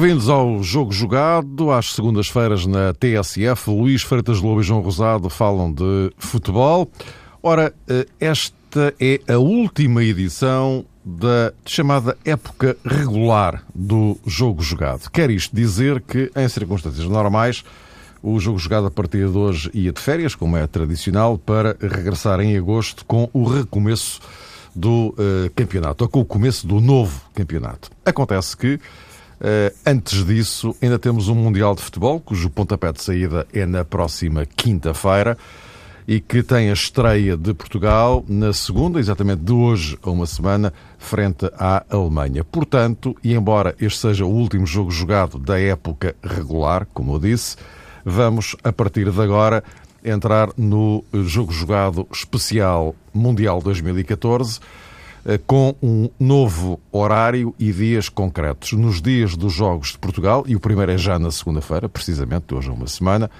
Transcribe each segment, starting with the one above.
Bem-vindos ao Jogo Jogado, às segundas-feiras na TSF. Luís Freitas Lobo e João Rosado falam de futebol. Ora, eh, esta é a última edição da chamada época regular do Jogo Jogado. Quer isto dizer que, em circunstâncias normais, o Jogo Jogado a partir de hoje ia de férias, como é tradicional, para regressar em agosto com o recomeço do uh, campeonato, ou com o começo do novo campeonato. Acontece que antes disso, ainda temos um Mundial de Futebol, cujo pontapé de saída é na próxima quinta-feira e que tem a estreia de Portugal na segunda, exatamente de hoje a uma semana, frente à Alemanha. Portanto, e embora este seja o último jogo jogado da época regular, como eu disse, vamos, a partir de agora, entrar no jogo jogado especial Mundial 2014 eh, com um novo horário e dias concretos. Nos dias dos Jogos de Portugal, e o primeiro é já na segunda-feira, precisamente, hoje a uma semana,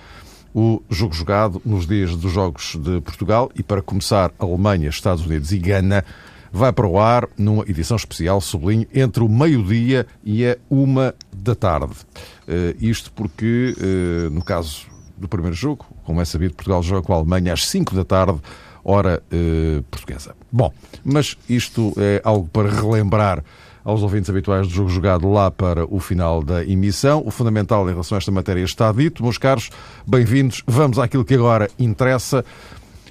o jogo jogado nos dias dos Jogos de Portugal e, para começar, Alemanha, Estados Unidos e Gana, vai para o ar numa edição especial, sublinho, entre o meio-dia e a uma da tarde. Uh, isto porque, uh, no caso do primeiro jogo, como é sabido, Portugal joga com a Alemanha às 5 da tarde, hora eh, portuguesa. Bom, mas isto é algo para relembrar aos ouvintes habituais do jogo jogado lá para o final da emissão. O fundamental em relação a esta matéria está dito. Meus caros, bem-vindos. Vamos àquilo que agora interessa.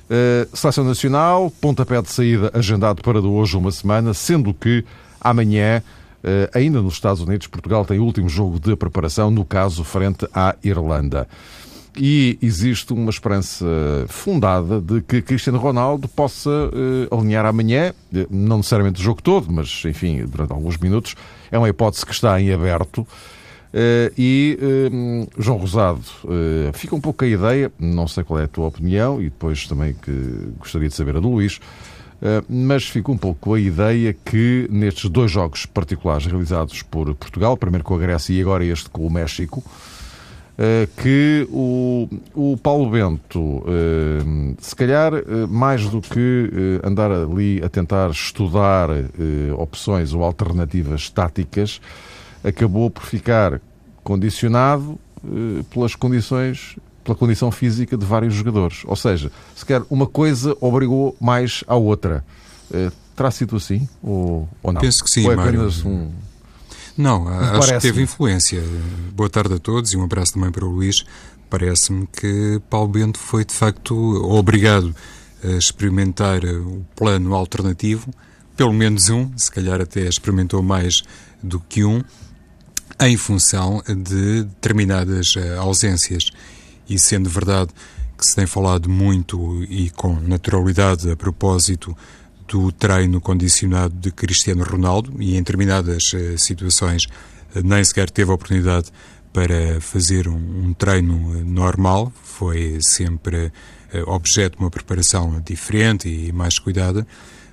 Uh, Seleção Nacional, pontapé de saída agendado para de hoje uma semana, sendo que amanhã, uh, ainda nos Estados Unidos, Portugal tem o último jogo de preparação, no caso frente à Irlanda e existe uma esperança fundada de que Cristiano Ronaldo possa uh, alinhar amanhã, eh, não necessariamente o jogo todo, mas enfim, durante alguns minutos. É uma hipótese que está em aberto. Uh, e uh, João Rosado, fica um pouco a ideia, não sei qual é a tua opinião, e depois também que gostaria de saber a do Luís, mas fica um pouco a ideia que nestes dois jogos particulares realizados por Portugal, primeiro com a Grécia e agora este com o México, que o, o Paulo Bento, eh, se calhar eh, mais do que andar ali a tentar estudar opções ou alternativas táticas, acabou por ficar condicionado pelas condições pela condição física de vários jogadores. Ou seja, se quer uma coisa obrigou mais à outra. Terá sido assim ou, ou não? Penso que sim, ou é apenas Mário. um não, acho que teve influência. Boa tarde a todos e um abraço também para o Luís. Parece-me que Paulo Bento foi, de facto, obrigado a experimentar o plano alternativo, pelo menos um, se calhar até experimentou mais do que um, em função de determinadas eh, ausências. E sendo verdade que se tem falado muito e com naturalidade a propósito do treino condicionado de Cristiano Ronaldo e em determinadas uh, situações uh, nem sequer teve a oportunidade para fazer um, um treino eh, normal, foi sempre objeto de uma preparação diferente e mais cuidada,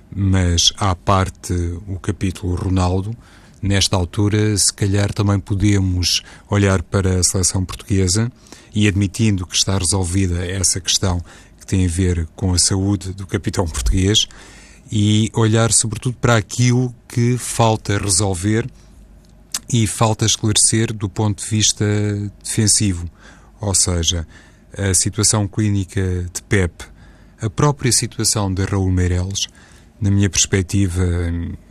mas à parte o capítulo Ronaldo, nesta altura, se calhar também podemos olhar para a seleção portuguesa e admitindo que está resolvida essa questão que tem a ver com a saúde do capitão português, e olhar sobretudo para aquilo que falta resolver e falta esclarecer do ponto de vista defensivo, ou seja, a situação clínica de Pep, a própria situação de Raul Meireles, na minha perspectiva,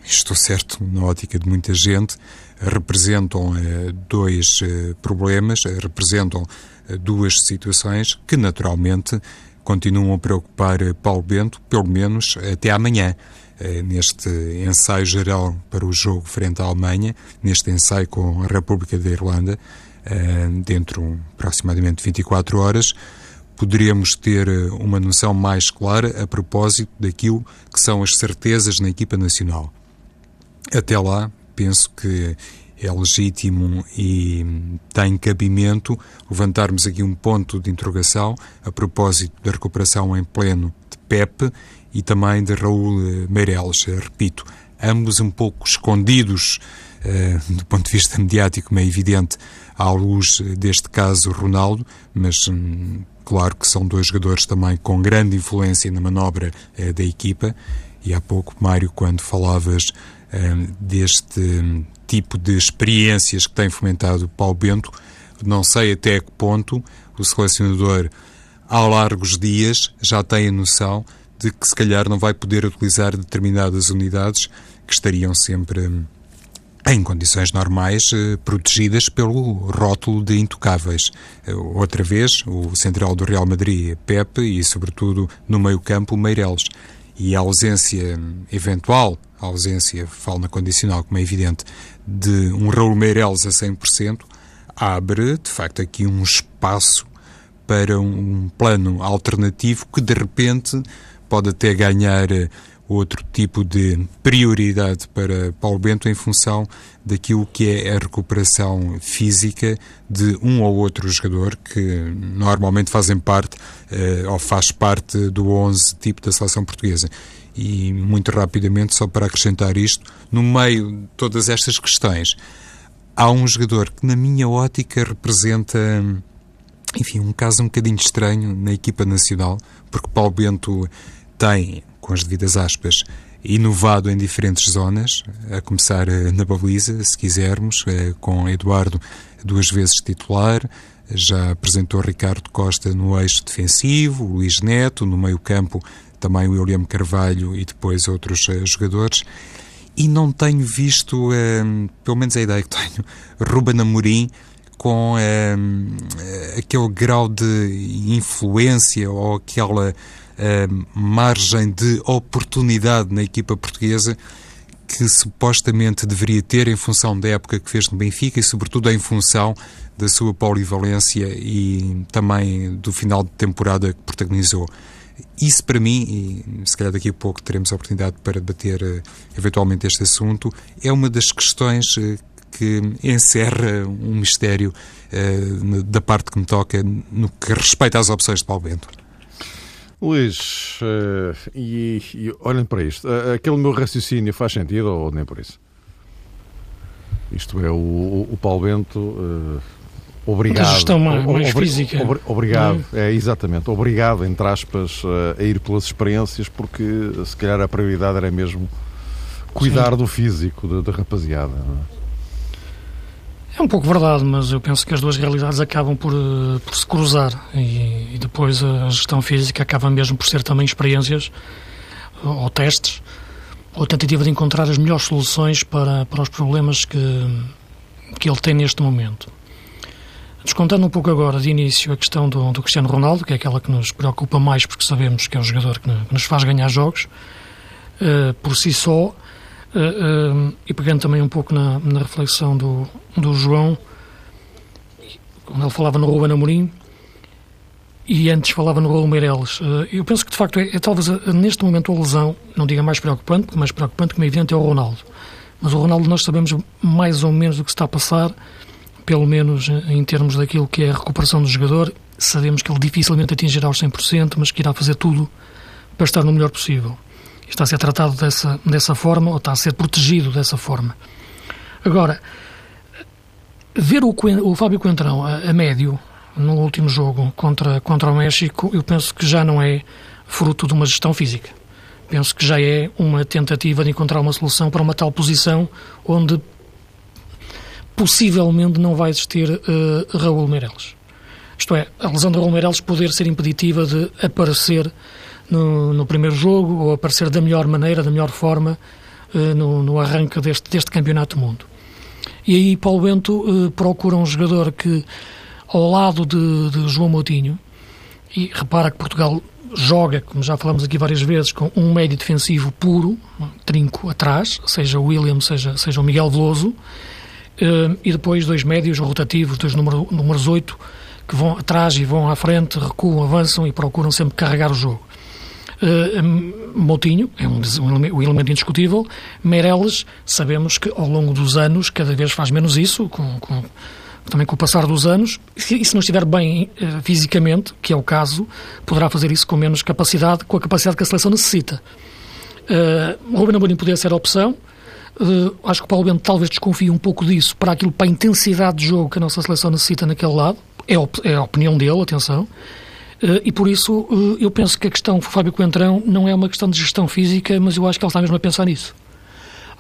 estou certo, na ótica de muita gente, representam eh, dois eh, problemas, representam eh, duas situações que naturalmente continuam a preocupar Paulo Bento, pelo menos até amanhã. Eh, neste ensaio geral para o jogo frente à Alemanha, neste ensaio com a República da Irlanda, eh, dentro de aproximadamente 24 horas, poderíamos ter eh, uma noção mais clara a propósito daquilo que são as certezas na equipa nacional. Até lá, penso que é legítimo e tem cabimento levantarmos aqui um ponto de interrogação a propósito da recuperação em pleno de Pepe e também de Raul Meireles. Repito, ambos um pouco escondidos uh, do ponto de vista mediático, é evidente, à luz deste caso Ronaldo, mas hum, claro que são dois jogadores também com grande influência na manobra uh, da equipa. E há pouco, Mário, quando falavas uh, deste tipo de experiências que tem fomentado Paulo Bento, não sei até que ponto o selecionador, ao largos dias, já tem a noção de que se calhar não vai poder utilizar determinadas unidades que estariam sempre em condições normais, eh, protegidas pelo rótulo de intocáveis. Eh, outra vez, o central do Real Madrid, Pepe, e sobretudo no meio-campo, Meireles. E a ausência eventual, a ausência, falo na condicional, como é evidente, de um Raul Meireles a 100%, abre, de facto, aqui um espaço para um plano alternativo que, de repente, pode até ganhar outro tipo de prioridade para Paulo Bento em função daquilo que é a recuperação física de um ou outro jogador que normalmente fazem parte uh, ou faz parte do 11 tipo da seleção portuguesa. E muito rapidamente, só para acrescentar isto, no meio de todas estas questões, há um jogador que, na minha ótica, representa, enfim, um caso um bocadinho estranho na equipa nacional, porque Paulo Bento tem com as devidas aspas, inovado em diferentes zonas, a começar eh, na baliza, se quisermos, eh, com Eduardo duas vezes titular, já apresentou Ricardo Costa no eixo defensivo, Luís Neto, no meio-campo também William Carvalho e depois outros uh, jogadores. E não tenho visto, pelo menos a ideia que tenho, Ruben Amorim com aquele grau de influência ou aquela margem de oportunidade na equipa portuguesa que supostamente deveria ter em função da época que fez no Benfica e, sobretudo, em função da sua polivalência e também do final de temporada que protagonizou. Isso, para mim, e se calhar daqui a pouco teremos a oportunidade para debater uh, eventualmente este assunto, é uma das questões uh, que encerra um mistério da parte que me toca no que respeita às opções de Paulo Bento. Luís, uh, e, e olhem para isto, uh, aquele meu raciocínio faz sentido ou nem por isso? Isto é, o, o Paulo Bento, uh, obrigado. A gestão mais, mais física. Ob, obrigado, é? é? exatamente, obrigado, entre aspas, a ir pelas experiências, porque se calhar a prioridade era mesmo cuidar Sim. do físico da rapaziada. Não é? É um pouco verdade, mas eu penso que as duas realidades acabam por, eh, por se cruzar e, e, depois a gestão física acaba mesmo por ser também experiências ou testes ou tentativa de encontrar as melhores soluções para, para os problemas que, que ele tem neste momento. Descontando um pouco agora de início a questão do, do Cristiano Ronaldo, que é aquela que nos preocupa mais porque sabemos que é o jogador que, que nos faz ganhar jogos, uh, por si só, Uh, uh, e pegando também um pouco na, na, reflexão do, do João, quando ele falava no Ruben Amorim e antes falava no Raul Meireles, uh, eu penso que de facto é, é talvez neste momento a lesão, não diga mais preocupante, mais preocupante, como é evidente, é o Ronaldo. Mas o Ronaldo nós sabemos mais ou menos do que está a passar, pelo menos em termos daquilo que é a recuperação do jogador. Sabemos que ele dificilmente atingirá os 100%, mas que irá fazer tudo para estar no melhor possível está a ser tratado dessa, dessa forma ou está a ser protegido dessa forma. Agora, ver o, o Fábio Coentrão a, a, médio no último jogo contra, contra o México, eu penso que já não é fruto de uma gestão física. Penso que já é uma tentativa de encontrar uma solução para uma tal posição onde possivelmente não vai existir uh, Raul Meireles. Isto é, a lesão de Raul Meireles poder ser impeditiva de aparecer no, no primeiro jogo ou aparecer da melhor maneira, da melhor forma uh, no, no, arranque deste, deste Campeonato do Mundo. E aí Paulo Bento uh, procura um jogador que, ao lado de, de João Moutinho, e repara que Portugal joga, como já falamos aqui várias vezes, com um médio defensivo puro, trinco atrás, seja o William, seja, seja o Miguel Veloso, uh, e depois dois médios rotativos, dois número, números 8, que vão atrás e vão à frente, recuam, avançam e procuram sempre carregar o jogo. Uh, Moutinho é um, um, um, elemento indiscutível. Meireles, sabemos que ao longo dos anos cada vez faz menos isso, com, com, também com o passar dos anos. E se não estiver bem uh, fisicamente, que é o caso, poderá fazer isso com menos capacidade, com a capacidade que a seleção necessita. Uh, Ruben Amorim poderia ser a opção. Uh, acho que o Paulo Bento talvez desconfie um pouco disso para aquilo, para a intensidade de jogo que a nossa seleção necessita naquele lado. É, é a opinião dele, atenção. Eh, e por isso eh, eu penso que a questão Fábio Coentrão não é uma questão de gestão física, mas eu acho que ele está mesmo a pensar nisso.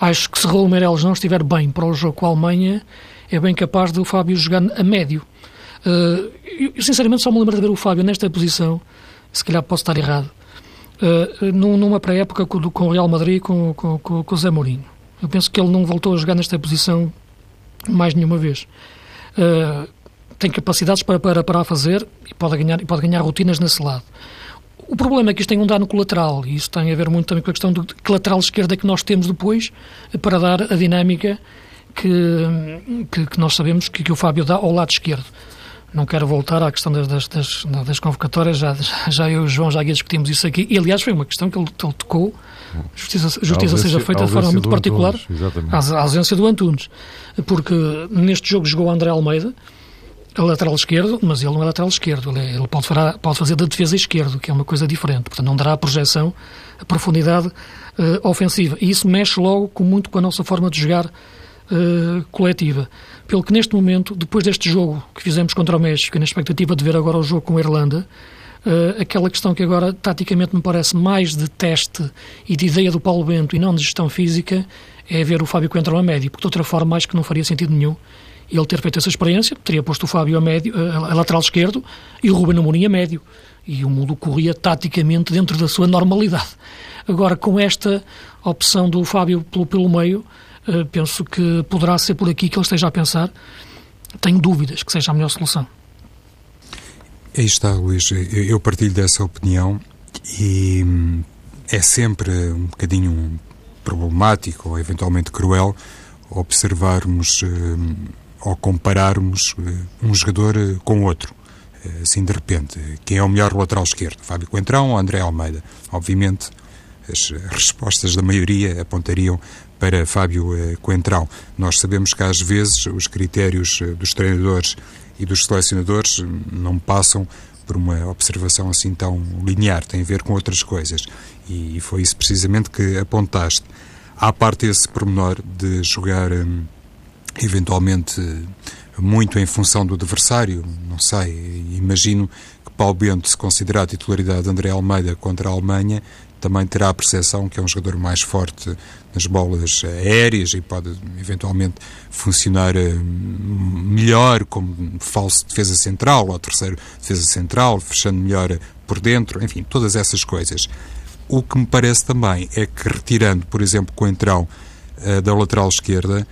Acho que se Raul Meireles não estiver bem para o jogo com a Alemanha, é bem capaz de o Fábio jogar a médio. Uh, eu, sinceramente, só me lembro de ver o Fábio nesta posição, se calhar posso estar errado, numa pré-época com, o Real Madrid com, com, com, com o Zé Mourinho. Eu penso que ele não voltou a jogar nesta posição mais nenhuma vez. Tem capacidades para, para, para a fazer e pode ganhar, pode ganhar rotinas nesse lado. O problema é que isto tem um dano colateral e isso tem a ver muito também com a questão do lateral esquerda que nós temos depois para dar a dinâmica que, que, que nós sabemos que, que, o Fábio dá ao lado esquerdo. Não quero voltar à questão das, das, das, das convocatórias, já, já eu e o João já discutimos isso aqui, e aliás foi uma questão que ele, ele tocou, justiça, justiça ausência, seja feita de forma muito particular, Antunes, a ausência do Antunes, porque neste jogo jogou André Almeida, a lateral esquerdo, mas ele não é lateral esquerdo, ele, é, ele pode, fará, pode fazer da defesa esquerdo, que é uma coisa diferente, portanto não dará a projeção, a profundidade uh, ofensiva, e isso mexe logo com, muito com a nossa forma de jogar uh, coletiva. Pelo que neste momento, depois deste jogo que fizemos contra o México, na expectativa de ver agora o jogo com a Irlanda, uh, aquela questão que agora taticamente me parece mais de teste e de ideia do Paulo Bento e não de gestão física, é ver o Fábio Coentrão a médio, porque de outra forma acho que não faria sentido nenhum ele ter feito essa experiência, teria posto o Fábio a, médio, a, lateral esquerdo e o Ruben Amorim a médio. E o mundo corria taticamente dentro da sua normalidade. Agora, com esta opção do Fábio pelo, pelo meio, eh, penso que poderá ser por aqui que ele esteja a pensar. Tenho dúvidas que seja a melhor solução. Aí está, Luís. Eu partilho dessa opinião e hum, é sempre um bocadinho problemático ou eventualmente cruel observarmos ou compararmos hum, um jogador com outro. Assim, de repente, quem é o melhor lateral esquerdo? Fábio Coentrão ou André Almeida? Obviamente, as respostas da maioria apontariam para Fábio eh, Coentrão. Nós sabemos que às vezes os critérios eh, dos treinadores e dos selecionadores hum, não passam por uma observação assim tão linear, tem a ver com outras coisas. E foi isso precisamente que apontaste. Há parte esse pormenor de jogar hum, eventualmente muito em função do adversário, não sei, imagino que Paulo Bento, se considerar a titularidade de André Almeida contra a Alemanha, também terá a percepção que é um jogador mais forte nas bolas aéreas e pode eventualmente funcionar eh, melhor como falso defesa central ou terceiro defesa central, fechando melhor por dentro, enfim, todas essas coisas. O que me parece também é que retirando, por exemplo, o entrão uh, da lateral esquerda,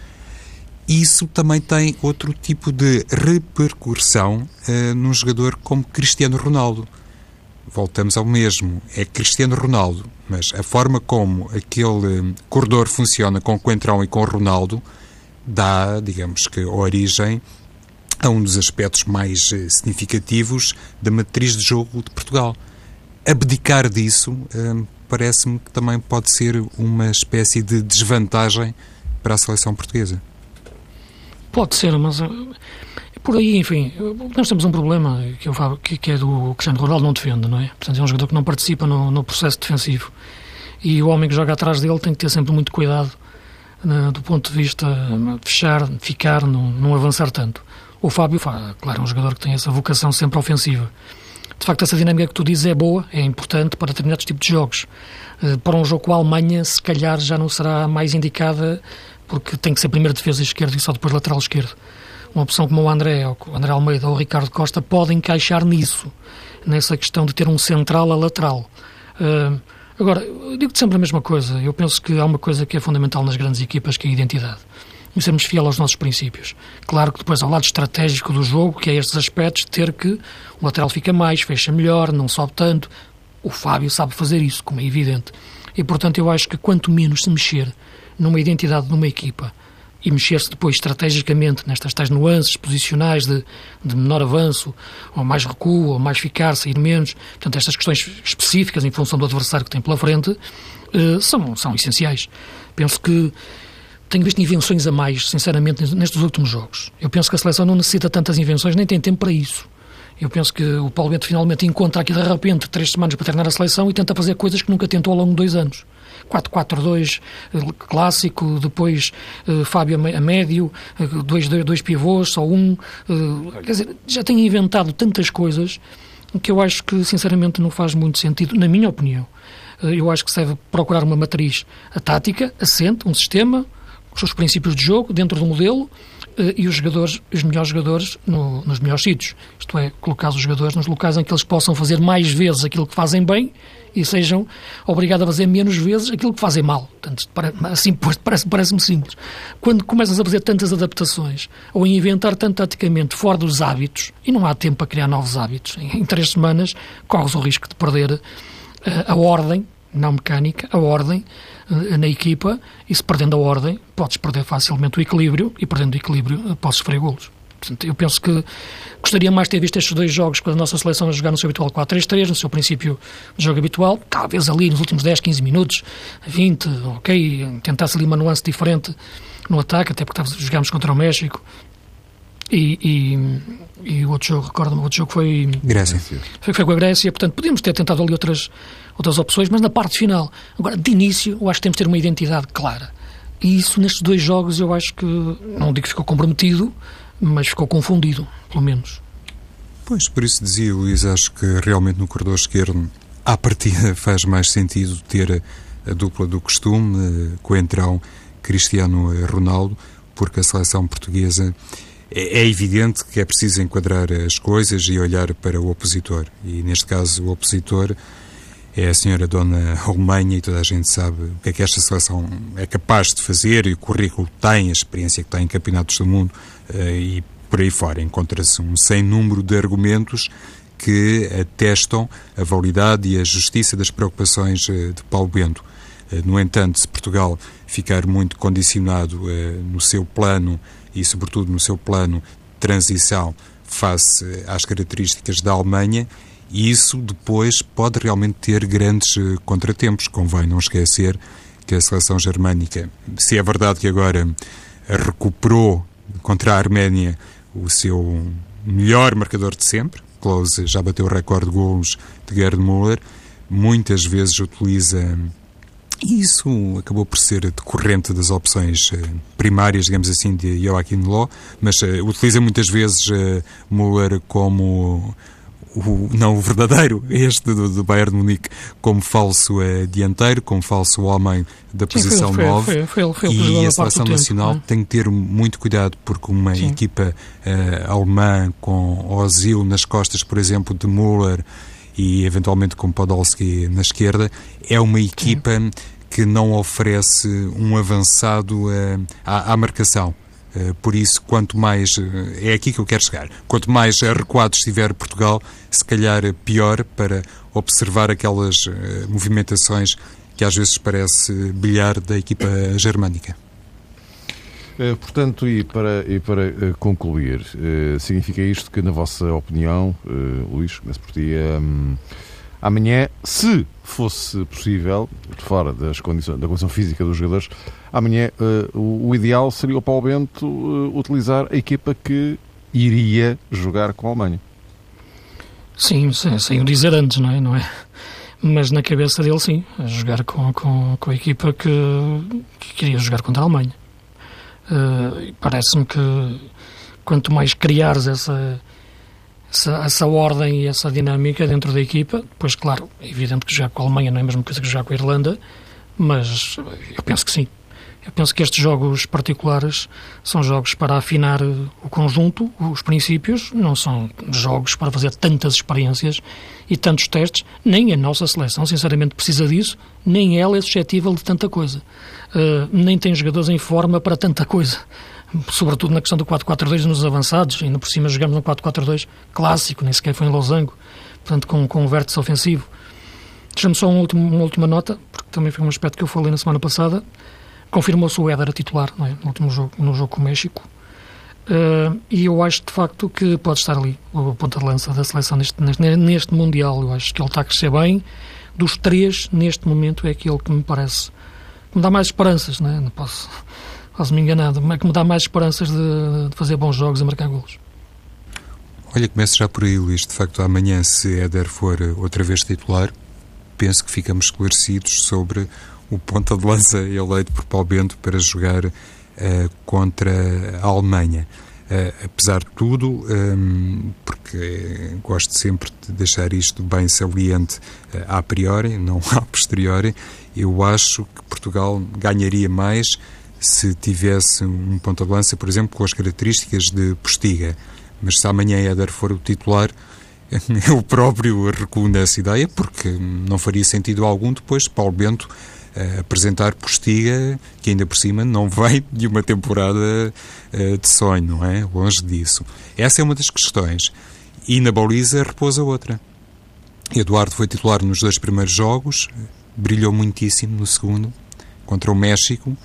isso também tem outro tipo de repercussão uh, num jogador como Cristiano Ronaldo voltamos ao mesmo. É Cristiano Ronaldo, mas a forma como aquele hum, corredor funciona com o Coentrão e com o Ronaldo dá, digamos que, origem a um dos aspectos mais eh, significativos da matriz de jogo de Portugal. Abdicar disso parece-me que também pode ser uma espécie de desvantagem para a seleção portuguesa. Pode ser, mas eh, por aí, enfim, nós temos um problema que, eu falo, que, que é do Cristiano Ronaldo não defende, não é? Portanto, é um jogador que não participa no, no, processo defensivo. E o homem que joga atrás dele tem que ter sempre muito cuidado né, do ponto de vista de fechar, ficar, não, não avançar tanto. O Fábio, claro, é um jogador que tem essa vocação sempre ofensiva. De facto, essa dinâmica que tu dizes é boa, é importante para determinados tipos de jogos. Eh, para um jogo com a Alemanha, se calhar já não será mais indicada, porque tem que ser primeiro defesa esquerda e só depois lateral esquerdo uma opção como o André, o André Almeida ou o Ricardo Costa pode encaixar nisso, nessa questão de ter um central a lateral. Uh, agora, digo-te sempre a mesma coisa. Eu penso que há uma coisa que é fundamental nas grandes equipas, que é a identidade. E sermos fiel aos nossos princípios. Claro que depois, ao lado estratégico do jogo, que é estes aspectos, ter que o lateral fica mais, fecha melhor, não sobe tanto. O Fábio sabe fazer isso, como é evidente. E, portanto, eu acho que quanto menos se mexer numa identidade de uma equipa, e mexer-se depois estrategicamente nestas tais nuances posicionais de, de menor avanço, ou mais recuo, ou mais ficar, sair menos. Portanto, estas questões específicas em função do adversário que tem pela frente uh, são, são essenciais. Penso que tenho visto invenções a mais, sinceramente, nestes últimos jogos. Eu penso que a seleção não necessita tantas invenções, nem tem tempo para isso. Eu penso que o Paulo Bento finalmente encontra aqui de repente três semanas para treinar a seleção e tenta fazer coisas que nunca tentou ao longo de dois anos. 4-4-2 eh, clássico, depois uh, Fábio a médio, uh, dois, dois, dois pivôs, só um. Uh, quer dizer, já tem inventado tantas coisas que eu acho que, sinceramente, não faz muito sentido, na minha opinião. eu acho que se deve procurar uma matriz a tática, assente, um sistema, os seus princípios de jogo, dentro do modelo, eh, e os jogadores, os melhores jogadores no, nos melhores sítios. Isto é, colocar os jogadores nos locais em que eles possam fazer mais vezes aquilo que fazem bem e sejam obrigados a fazer menos vezes aquilo que fazem mal. Portanto, assim parece-me parece simples. Quando começas a fazer tantas adaptações ou a inventar tanto taticamente fora dos hábitos, e não há tempo para criar novos hábitos, em três semanas corres o risco de perder a, eh, a ordem, não mecânica, a ordem eh, na equipa e se perdendo a ordem podes perder facilmente o equilíbrio e perdendo o equilíbrio eh, podes sofrer golos. Portanto, eu penso que gostaria mais de ter visto estes dois jogos com a nossa seleção a jogar no seu habitual 4-3-3, no seu princípio de jogo habitual, talvez ali nos últimos 10, 15 minutos, 20, ok, tentasse ali uma nuance diferente no ataque, até porque jogámos contra o México, e, e, e, o outro jogo, recordo-me, o outro jogo foi. Grécia. Foi, foi com a Grécia, portanto, podíamos ter tentado ali outras, outras opções, mas na parte final. Agora, de início, eu acho que temos de ter uma identidade clara. E isso, nestes dois jogos, eu acho que. Não digo que ficou comprometido, mas ficou confundido, pelo menos. Pois, por isso dizia Luís, acho que realmente no corredor esquerdo, à partida, faz mais sentido ter a dupla do costume, eh, Coentrão, Cristiano Ronaldo, porque a seleção portuguesa é, é evidente que é preciso enquadrar as coisas e olhar para o opositor. E neste caso, o opositor é a senhora Dona Alemanha e toda a gente sabe o que é que esta seleção é capaz de fazer e o currículo tem, a experiência que tem em campeonatos do mundo eh, e por aí fora. Encontra-se um sem número de argumentos que atestam a validade e a justiça das preocupações eh, de Paulo Bento. Eh, no entanto, se Portugal ficar muito condicionado no seu plano e, sobretudo, no seu plano de transição face às características da Alemanha, e isso depois pode realmente ter grandes eh, contratempos. Convém não esquecer que a seleção germânica, se é verdade que agora recuperou contra a Arménia o seu melhor marcador de sempre, Klose já bateu o recorde de golos de Gerd Müller, muitas vezes utiliza e isso acabou por ser decorrente das opções eh, primárias, digamos assim, de Joachim Löw, mas utiliza muitas vezes Müller como o, não o verdadeiro, este do, do Bayern de Munique, como falso uh, dianteiro, como falso homem da posição 9. e a seleção nacional tempo, é? tem que ter muito cuidado, porque uma Sim. equipa alemã com Ozil nas costas, por exemplo, de Müller e eventualmente com Podolski na esquerda, é uma equipa Sim. que não oferece um avançado uh, à, à, marcação. Uh, por isso, quanto mais. Uh, é aqui que eu quero chegar. Quanto mais recuado estiver Portugal, se calhar pior para observar aquelas movimentações que às vezes parece bilhar da equipa germânica. Eh, portanto, e para, e para eh, concluir, eh, significa isto que, na vossa opinião, Luís, começo por ti, um, amanhã, se fosse possível, fora das condições, da condição física dos jogadores, amanhã o, o, ideal seria o Paulo Bento utilizar a equipa que iria jogar com a Alemanha. Sim, sem, sem o dizer antes, não é? Não é? Mas na cabeça dele, sim, a jogar com, com, com a equipa que, que queria jogar contra a Alemanha. Uh, Parece-me que quanto mais criares essa, essa, essa, ordem e essa dinâmica dentro da equipa, pois claro, é evidente que jogar com a Alemanha não é a mesma coisa que jogar com a Irlanda, mas eu penso que sim. Eu penso que estes jogos particulares são jogos para afinar o conjunto, os princípios, não são jogos para fazer tantas experiências e tantos testes. Nem a nossa seleção, sinceramente, precisa disso, nem ela é suscetível de tanta coisa. Uh, nem tem jogadores em forma para tanta coisa. Sobretudo na questão do 4-4-2 nos avançados, ainda por cima jogamos no 4-4-2 clássico, nem sequer foi em losango, portanto com, com um vértice ofensivo. Deixa-me só um último, uma última nota, porque também foi um aspecto que eu falei na semana passada confirmou-se o Éder a titular é? no último jogo, no jogo com o México. Uh, e eu acho de facto que pode estar ali o ponta de lança da seleção neste, neste, neste Mundial. Eu acho que ele está a crescer bem. Dos três, neste momento, é aquele que me parece que me dá mais esperanças, não, é? não posso, posso me enganar, mas que me dá mais esperanças de, de fazer bons jogos e marcar golos. Olha, começo já por aí, Luís. De facto, amanhã, se Éder for outra vez titular, penso que ficamos esclarecidos sobre o ponta de lança eleito por Paulo Bento para jogar uh, contra a Alemanha. Uh, apesar de tudo, um, ehm, porque gosto sempre de deixar isto bem saliente uh, a priori, não a posteriori, eu acho que Portugal ganharia mais se tivesse um ponta de lança, por exemplo, com as características de Postiga. Mas se amanhã Éder for o titular, eu próprio recuo nessa ideia, porque não faria sentido algum depois Paulo Bento uh, apresentar Postiga, que ainda por cima não vem de uma temporada uh, de sonho, não é? Longe disso. Essa é uma das questões. E na baliza repousa outra. Eduardo foi titular nos dois primeiros jogos, brilhou muitíssimo no segundo, contra o México,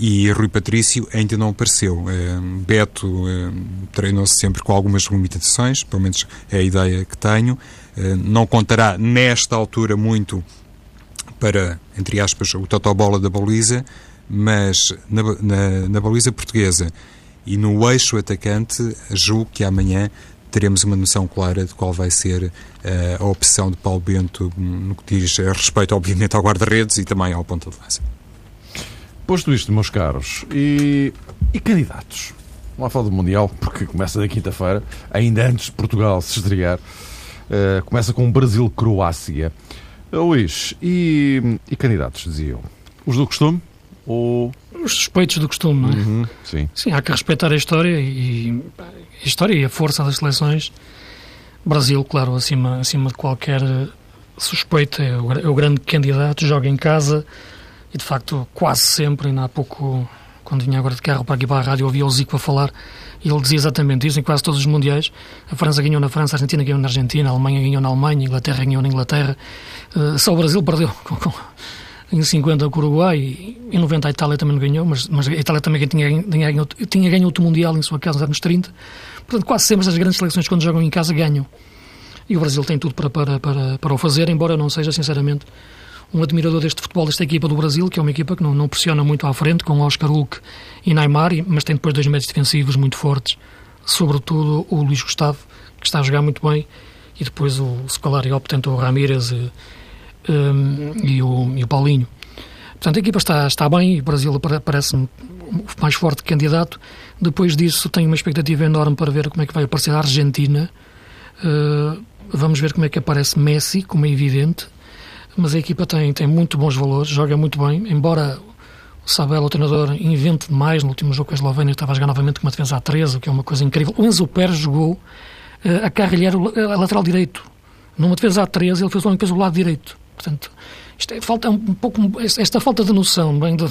e Rui Patrício ainda não apareceu. Eh, Beto eh, treinou-se sempre com algumas limitações, pelo menos é a ideia que tenho. Eh, não contará nesta altura muito para, entre aspas, o totobola da baliza, mas na, na, na baliza portuguesa e no eixo atacante, julgo que amanhã teremos uma noção clara de qual vai ser uh, a opção de Paulo Bento no que diz respeito, obviamente, ao guarda-redes e também ao ponta de lança. Posto isto, meus caros, e, e candidatos? Não há falar do Mundial, porque começa na quinta-feira, ainda antes de Portugal se estrear. Uh, começa com Brasil-Croácia. Uh, Luís, e, e candidatos, diziam? Os do costume? Ou... Os suspeitos do costume, não é? Uhum, sim. sim, há que respeitar a história e a história e a força das seleções. Brasil, claro, acima, acima de qualquer suspeita, é o, é o grande candidato, joga em casa, e de facto, quase sempre, ainda há pouco, quando vinha agora de carro para aqui para a rádio, ouvia o Zico a falar e ele dizia exatamente isso em quase todos os mundiais. A França ganhou na França, a Argentina ganhou na Argentina, a Alemanha ganhou na Alemanha, a Inglaterra ganhou na Inglaterra. Uh, só o Brasil perdeu com, com, em 50 com o Uruguai em 90 a Itália também não ganhou, mas, mas a Itália também tinha, tinha, tinha ganho outro Mundial em sua casa nos anos 30. Portanto, quase sempre as grandes seleções, quando jogam em casa, ganham. E o Brasil tem tudo para, para, para, para o fazer, embora não seja, sinceramente, um admirador deste futebol, desta equipa do Brasil, que é uma equipa que não, não pressiona muito à frente, com Oscar Hulk e Neymar, mas tem depois dois médios defensivos muito fortes, sobretudo o Luís Gustavo, que está a jogar muito bem, e depois o Scolari entre o Ramírez e, um, e, o, e o Paulinho. Portanto, a equipa está, está bem e o Brasil parece-me mais forte candidato. Depois disso, tenho uma expectativa enorme para ver como é que vai aparecer a Argentina. Uh, vamos ver como é que aparece Messi, como é evidente mas a equipa tem, tem muito bons valores, joga muito bem, embora o Sabela, o treinador, invente mais no último jogo com a Eslovénia, estava a jogar novamente com uma defesa a 13, o que é uma coisa incrível. O Enzo Pérez jogou uh, a carrilhar a lateral direito. Numa defesa a 13, ele fez logo depois o lado direito. Portanto, isto é, falta um pouco esta falta de noção bem, do,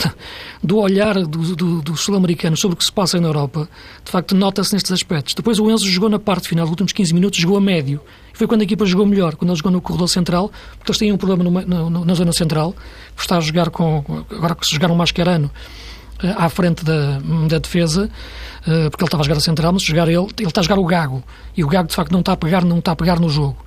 do olhar do, do, do sul-americano sobre o que se passa na Europa, de facto nota-se nestes aspectos. Depois o Enzo jogou na parte final, nos últimos 15 minutos, jogou a médio. Foi quando a equipa jogou melhor, quando ele jogou no corredor central, porque eles têm um problema no, no, na zona central, por estar a jogar com. Agora que se jogaram um Mascherano eh, à frente da, da defesa, eh, porque ele estava a jogar a central, mas jogar ele, ele está a jogar o Gago, e o Gago de facto não está a pegar, não está a pegar no jogo.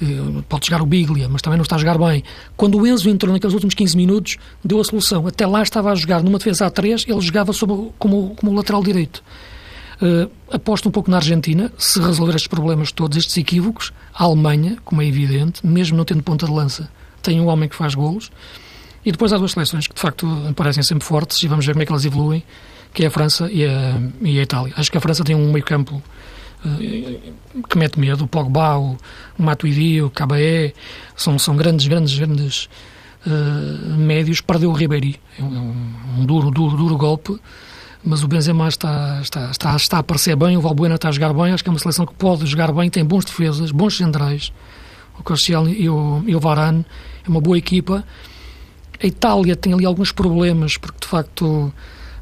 Eh, pode jogar o Biglia, mas também não está a jogar bem. Quando o Enzo entrou naqueles últimos 15 minutos, deu a solução. Até lá estava a jogar numa defesa a 3, ele jogava como, como, como lateral direito. Uh, aposto um pouco na Argentina, se resolver estes problemas todos, estes equívocos. A Alemanha, como é evidente, mesmo não tendo ponta de lança, tem um homem que faz golos. E depois há duas seleções que, de facto, parecem sempre fortes e vamos ver como é que elas evoluem, que é a França e a, e a Itália. Acho que a França tem um meio campo uh, que mete medo. O Pogba, o Matuidi, o Caballé, são, são grandes, grandes, grandes uh, médios. Perdeu o Ribéry. É um, um duro, duro, duro golpe mas o Benzema está, está, está, está a aparecer bem, o Valbuena está a jogar bem, acho que é uma seleção que pode jogar bem, tem bons defesas, bons centrais, o Cristiano e o, e o Varane, é uma boa equipa. A Itália tem ali alguns problemas, porque de facto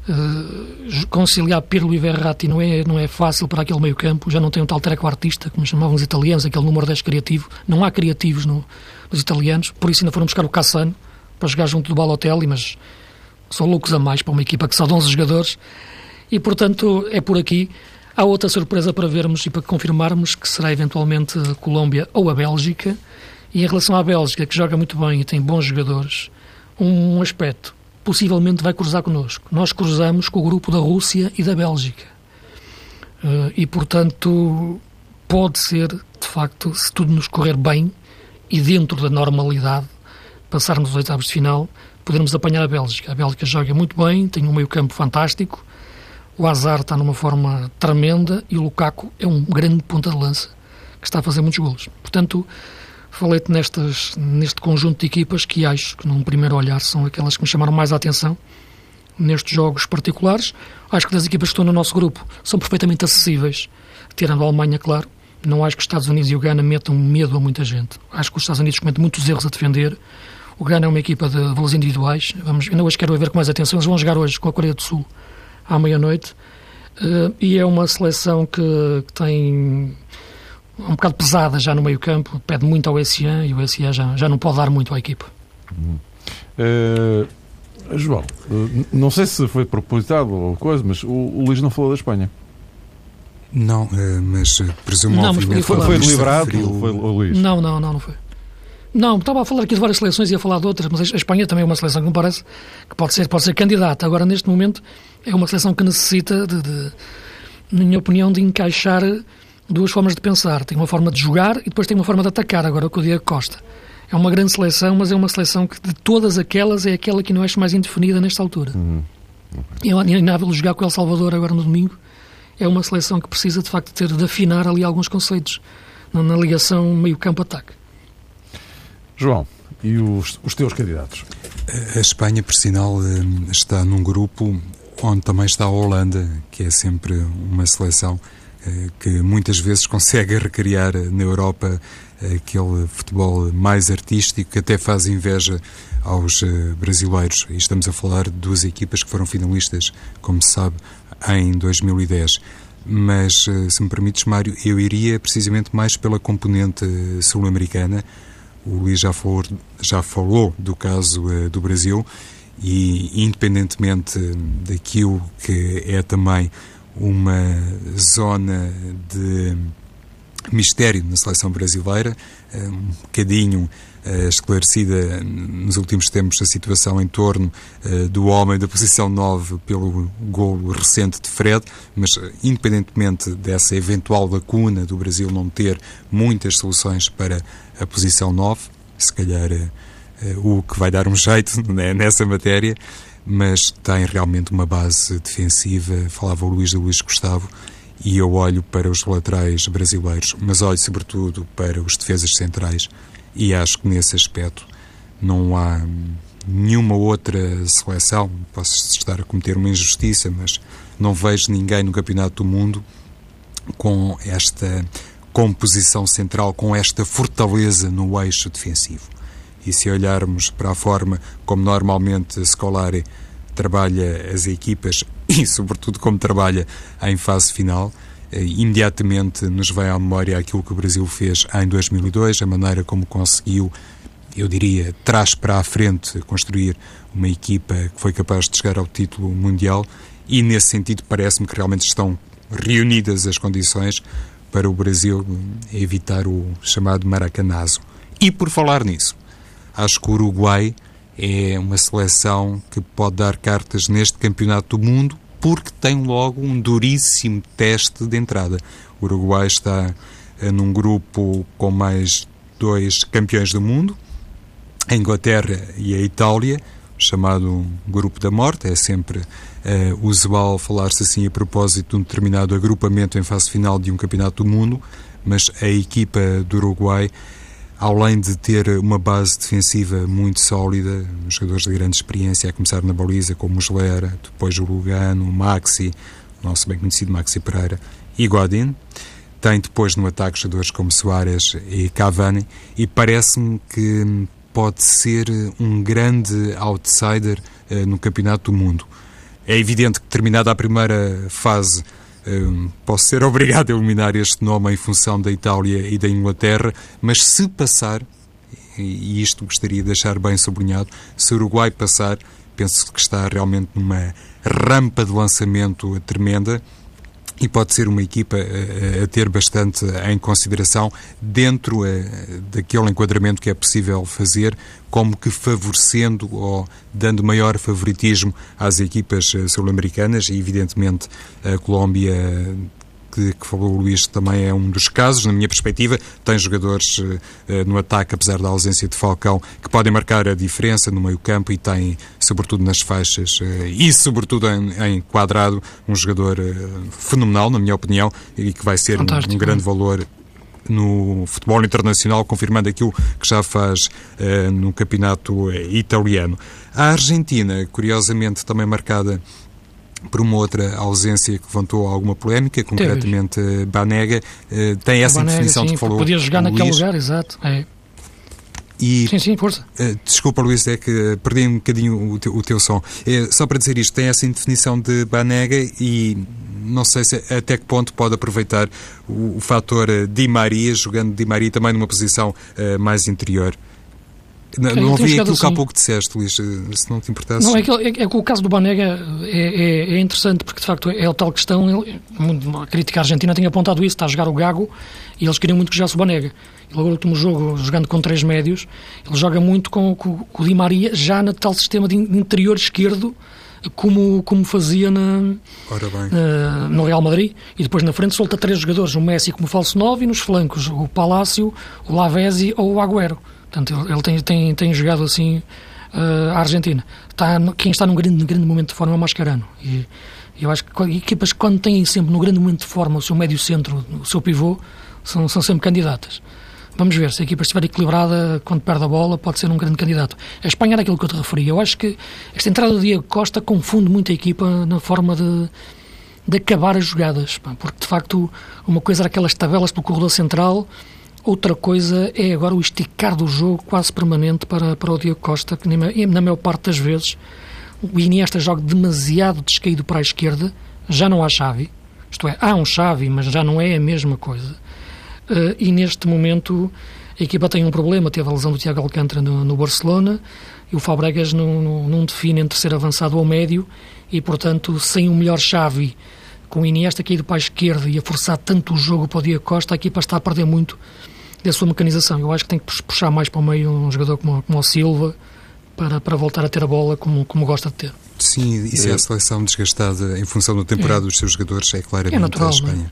uh, conciliar Pirlo e Verratti não é, não é fácil para aquele meio campo, já não tem um tal treco artista, como chamavam os italianos, aquele número 10 criativo, não há criativos no, nos italianos, por isso ainda foram buscar o Cassano para jogar junto do Balotelli, mas são loucos a mais para uma equipa que só de 11 jogadores e, portanto, é por aqui. Há outra surpresa para vermos e para confirmarmos que será eventualmente a Colômbia ou a Bélgica. E em relação à Bélgica, que joga muito bem e tem bons jogadores, um aspecto possivelmente vai cruzar connosco. Nós cruzamos com o grupo da Rússia e da Bélgica. Eh, e, portanto, pode ser, de facto, se tudo nos correr bem e dentro da normalidade, passarmos os oitavos de final, podermos apanhar a Bélgica. A Bélgica joga muito bem, tem um meio-campo fantástico. O Azar está numa forma tremenda e o Lukaku é um grande ponta de lança que está a fazer muitos golos. Portanto, falei-te neste conjunto de equipas que acho que, num primeiro olhar, são aquelas que me chamaram mais a atenção nestes jogos particulares. Acho que das equipas que estão no nosso grupo são perfeitamente acessíveis, tirando a Alemanha, claro. Não acho que os Estados Unidos e o Ghana metam medo a muita gente. Acho que os Estados Unidos cometem muitos erros a defender. O Ghana é uma equipa de valores individuais. Vamos, ainda hoje quero ver com mais atenção. Eles vão jogar hoje com a Coreia do Sul à meia-noite. Uh, e é uma seleção que, que, tem um bocado pesada já no meio-campo, pede muito ao SA e o SA já, já não pode dar muito à equipa. Uhum. Uh, João, uh, não sei se foi propositado ou coisa, mas o, o Luís não falou da Espanha. Não, mas presumo não, mas foi, foi deliberado, foi, Luís? Não, não, não, não foi. Não, estava a falar aqui de várias seleções e a falar de outras, mas a Espanha também é uma seleção que me parece que pode ser, pode ser candidata. Agora, neste momento, é uma seleção que necessita, de, de, na minha opinião, de encaixar duas formas de pensar. Tem uma forma de jogar e depois tem uma forma de atacar, agora com o Diego Costa. É uma grande seleção, mas é uma seleção que, de todas aquelas, é aquela que não acho mais indefinida nesta altura. Uhum. Okay. É inevitável jogar com o El Salvador agora no domingo. É uma seleção que precisa, de facto, ter de afinar ali alguns conceitos na, na ligação meio-campo-ataque. João, e os, os teus candidatos? A Espanha, por sinal, eh, está num grupo onde também está a Holanda, que é sempre uma seleção eh, que muitas vezes consegue recriar na Europa aquele futebol mais artístico que até faz inveja aos eh, brasileiros. E estamos a falar de duas equipas que foram finalistas, como se sabe, em 2010. Mas, se me permites, Mário, eu iria precisamente mais pela componente sul-americana, o Luís já falou, já falou do caso uh, do Brasil e, independentemente daquilo que é também uma zona de mistério na seleção brasileira, eh, um bocadinho uh, esclarecida nos últimos tempos a situação em torno uh, do homem da posição 9 pelo golo recente de Fred, mas independentemente dessa eventual lacuna do Brasil não ter muitas soluções para a posição 9, se calhar uh, o que vai dar um jeito né, nessa matéria, mas tem realmente uma base defensiva, falava o Luís de Luís Gustavo, e eu olho para os laterais brasileiros, mas olho sobretudo para os defesas centrais e acho que nesse aspecto não há nenhuma outra seleção, posso estar a cometer uma injustiça, mas não vejo ninguém no Campeonato do Mundo com esta composição central, com esta fortaleza no eixo defensivo. E se olharmos para a forma como normalmente Scolari trabalha as equipas e, sobretudo, como trabalha em fase final, eh, imediatamente nos vem à memória aquilo que o Brasil fez em 2002, a maneira como conseguiu, eu diria, trás para a frente, construir uma equipa que foi capaz de chegar ao título mundial e, nesse sentido, parece-me que realmente estão reunidas as condições para o Brasil evitar o chamado maracanazo. E por falar nisso, acho que o Uruguai é uma seleção que pode dar cartas neste campeonato do mundo porque tem logo um duríssimo teste de entrada. O Uruguai está eh, num grupo com mais dois campeões do mundo, a Inglaterra e a Itália, chamado Grupo da Morte. É sempre uh, usual falar-se assim a propósito de um determinado agrupamento em fase final de um campeonato do mundo, mas a equipa do Uruguai além de ter uma base defensiva muito sólida, jogadores de grande experiência, a começar na baliza, como o Gelera, depois o Lugano, o Maxi, o nosso bem conhecido Maxi Pereira, e Godin. Tem depois no ataque jogadores como Soares e Cavani, e parece-me que pode ser um grande outsider uh, no Campeonato do Mundo. É evidente que, terminada a primeira fase, um, posso ser obrigado a eliminar este nome em função da Itália e da Inglaterra, mas se passar, e isto gostaria de deixar bem sublinhado, se o Uruguai passar, penso que está realmente numa rampa de lançamento tremenda e pode ser uma equipa a, ter bastante em consideração dentro a, daquele enquadramento que é possível fazer, como que favorecendo ou dando maior favoritismo às equipas sul-americanas e, evidentemente, a Colômbia que, que falou o Luís também é um dos casos, na minha perspectiva. Tem jogadores uh, no ataque, apesar da ausência de Falcão, que podem marcar a diferença no meio-campo e tem, sobretudo nas faixas uh, e, sobretudo, em, em quadrado, um jogador fenomenal, na minha opinião, e que vai ser um, um, grande valor no futebol internacional, confirmando aquilo que já faz uh, no campeonato uh, italiano. A Argentina, curiosamente, também marcada por uma outra ausência que levantou alguma polémica, concretamente Teve. Banega, uh, tem essa Banega, definição sim, que falou. Podia jogar naquele lugar, exato. É. E, sim, sim, força. Uh, desculpa, Luís, é que perdi um bocadinho o teu, o teu som. É, só para dizer isto, tem essa indefinição de Banega e não sei se, até que ponto pode aproveitar o, o fator eh, Di Maria, jogando Di Maria também numa posição uh, mais interior. Não, não ouvi aquilo assim. que há assim. pouco disseste, Luís, se não te importasse. Não, é que, é, é que o caso do Banega é, é, é, interessante, porque de facto é a tal questão. Ele, a crítica argentina tem apontado isso, está a jogar o Gago e eles queriam muito que jogasse o Banega. Ele, no último jogo, jogando com três médios, ele joga muito com, com, com o Di Maria, já no tal sistema de interior esquerdo, como, como fazia na, na, no Real Madrid. E depois na frente solta três jogadores, o Messi como falso 9 e nos flancos o Palácio, o Lavezzi ou o Agüero. Portanto, ele, ele tem, tem, tem jogado assim uh, Argentina. Está, quem está num grande, grande momento de forma é o Mascarano. E eu acho que equipas que quando têm sempre no grande momento de forma o seu médio centro, o seu pivô, são, são sempre candidatas. Vamos ver, se a equipa estiver equilibrada, quando perde a bola, pode ser um grande candidato. A Espanha era aquilo que eu te referi. Eu acho que esta entrada do Diego Costa confunde muito a equipa na forma de, de acabar as jogadas. Porque, de facto, uma coisa era aquelas tabelas pelo corredor central, outra coisa é agora o esticar do jogo quase permanente para, para o Diego Costa, que na maior parte das vezes o Iniesta joga demasiado descaído para a esquerda, já não há chave. Isto é, há um chave, mas já não é a mesma coisa. Uh, e neste momento a equipa tem um problema, teve a lesão do Tiago Alcântara no, no Barcelona e o Fabregas não, não, não, define entre ser avançado ou médio e, portanto, sem o melhor chave com o Iniesta caído para a esquerda e a forçar tanto o jogo para o Diego Costa, a equipa está a perder muito da sua mecanização. Eu acho que tem que puxar mais para o meio um jogador como, como o Silva para, para voltar a ter a bola como, como gosta de ter. Sim, e se é a seleção desgastada em função da temporada é. dos seus jogadores é claramente é natural, a Espanha.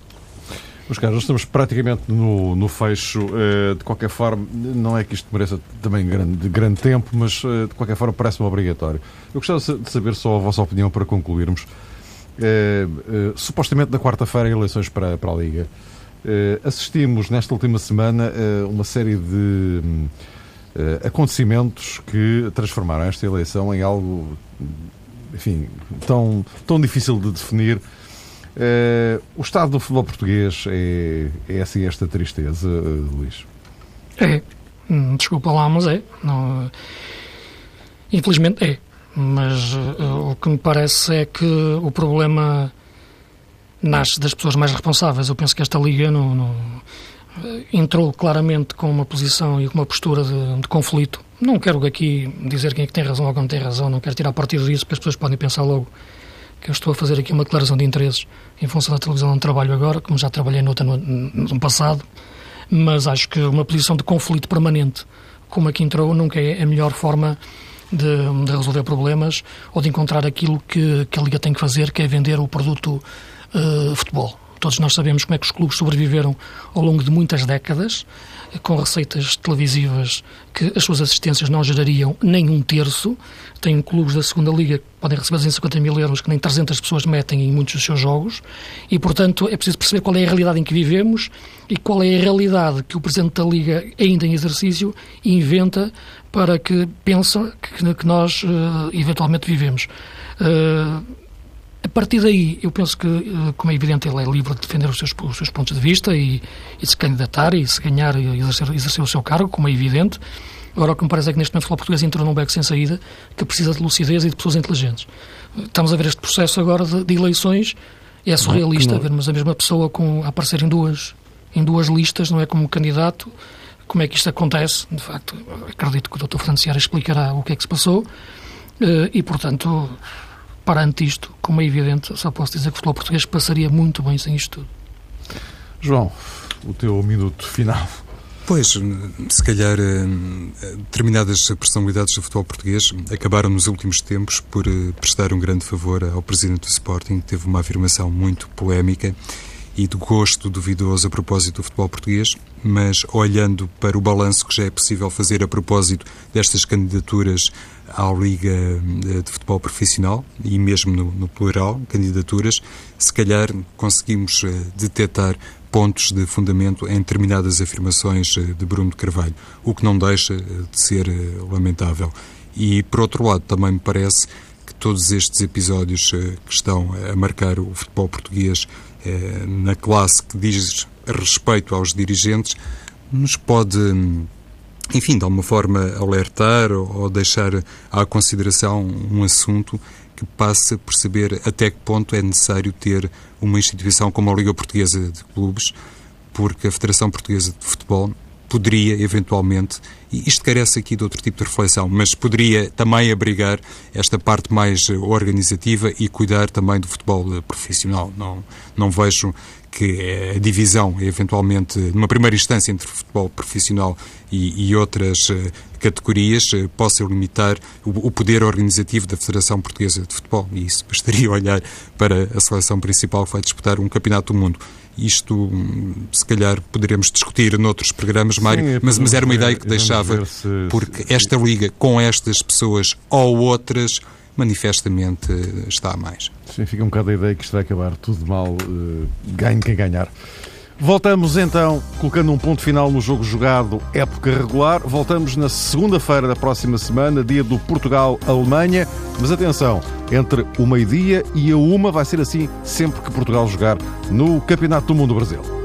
Meus caros, estamos praticamente no, no fecho. Uh, de qualquer forma, não é que isto mereça também grande, grande tempo, mas uh, de qualquer forma parece-me obrigatório. Eu gostava de saber só a vossa opinião para concluirmos. Uh, supostamente na quarta-feira, eleições para, para a Liga. Assistimos nesta última semana uma série de acontecimentos que transformaram esta eleição em algo, enfim, tão, tão difícil de definir o estado do futebol português é, é assim esta tristeza, Luís? É. Hum, desculpa lá, mas é. Não, infelizmente é. Mas uh, o que me parece é que o problema nasce das pessoas mais responsáveis. Eu penso que esta Liga não, não, entrou claramente com uma posição e com uma postura de, de, conflito. Não quero aqui dizer quem é que tem razão ou quem não tem razão, não quero tirar partido disso, porque as pessoas podem pensar logo que eu estou a fazer aqui uma declaração de interesses em função da televisão onde trabalho agora, como já trabalhei noutra no, no passado, mas acho que uma posição de conflito permanente, como aqui entrou, nunca é a melhor forma de, de resolver problemas ou de encontrar aquilo que, que, a Liga tem que fazer, que é vender o produto uh, futebol. Todos nós sabemos como é que os clubes sobreviveram ao longo de muitas décadas, com receitas televisivas que as suas assistências não gerariam nem um terço. Tem clubes da segunda Liga que podem receber 250 mil euros que nem 300 pessoas metem em muitos dos seus jogos e, portanto, é preciso perceber qual é a realidade em que vivemos e qual é a realidade que o Presidente da Liga, ainda em exercício, inventa para que pensa que, nós uh, eventualmente vivemos. A partir daí, eu penso que, eh, como é evidente, ele é livre de defender os seus, os seus pontos de vista e, e, se candidatar e se ganhar e exercer, exercer o seu cargo, como é evidente. Agora, o que me parece é que neste momento o futebol português entrou num beco sem saída que precisa de lucidez e de pessoas inteligentes. Estamos a ver este processo agora de, de eleições, é surrealista vermos a mesma pessoa com, a aparecer em duas, em duas listas, não é como candidato. Como é que isto acontece? De facto, acredito que o Dr. Franciara explicará o que é que se passou eh, e, portanto, Parante isto, como é evidente, só posso dizer que o futebol português passaria muito bem sem isto tudo. João, o teu minuto final. Pois, se calhar eh, determinadas personalidades do futebol português acabaram nos últimos tempos por eh, prestar um grande favor ao presidente do Sporting, que teve uma afirmação muito polémica e de gosto duvidoso a propósito do futebol português, mas olhando para o balanço que já é possível fazer a propósito destas candidaturas à Liga eh, de Futebol Profissional e mesmo no, no plural, candidaturas, se calhar conseguimos uh, detectar pontos de fundamento em determinadas afirmações uh, de Bruno de Carvalho, o que não deixa de ser lamentável. E, por outro lado, também me parece que todos estes episódios que estão a marcar o futebol português na classe que diz respeito aos dirigentes nos pode enfim, de alguma forma alertar ou deixar à consideração um assunto que passe a perceber até que ponto é necessário ter uma instituição como a Liga Portuguesa de Clubes, porque a Federação Portuguesa de Futebol poderia, eventualmente, e isto carece aqui de outro tipo de reflexão, mas poderia também abrigar esta parte mais organizativa e cuidar também do futebol profissional. Não, não vejo que a divisão, eventualmente, numa primeira instância entre futebol profissional e, e outras uh, categorias, uh, possa limitar o, o, poder organizativo da Federação Portuguesa de Futebol. E isso bastaria olhar para a seleção principal que vai disputar um Campeonato do Mundo. Isto, se calhar, poderemos discutir noutros programas, Mário, Sim, mas, mas, era uma ideia que deixava, se, porque esta liga com estas pessoas ou outras manifestamente está a mais. Sim, fica um bocado a ideia que isto vai acabar tudo mal, uh, ganhe quem ganhar. Voltamos então, colocando um ponto final no jogo jogado época regular. Voltamos na segunda-feira da próxima semana, dia do Portugal-Alemanha. Mas atenção, entre o meio-dia e a uma vai ser assim sempre que Portugal jogar no Campeonato do Mundo Brasil.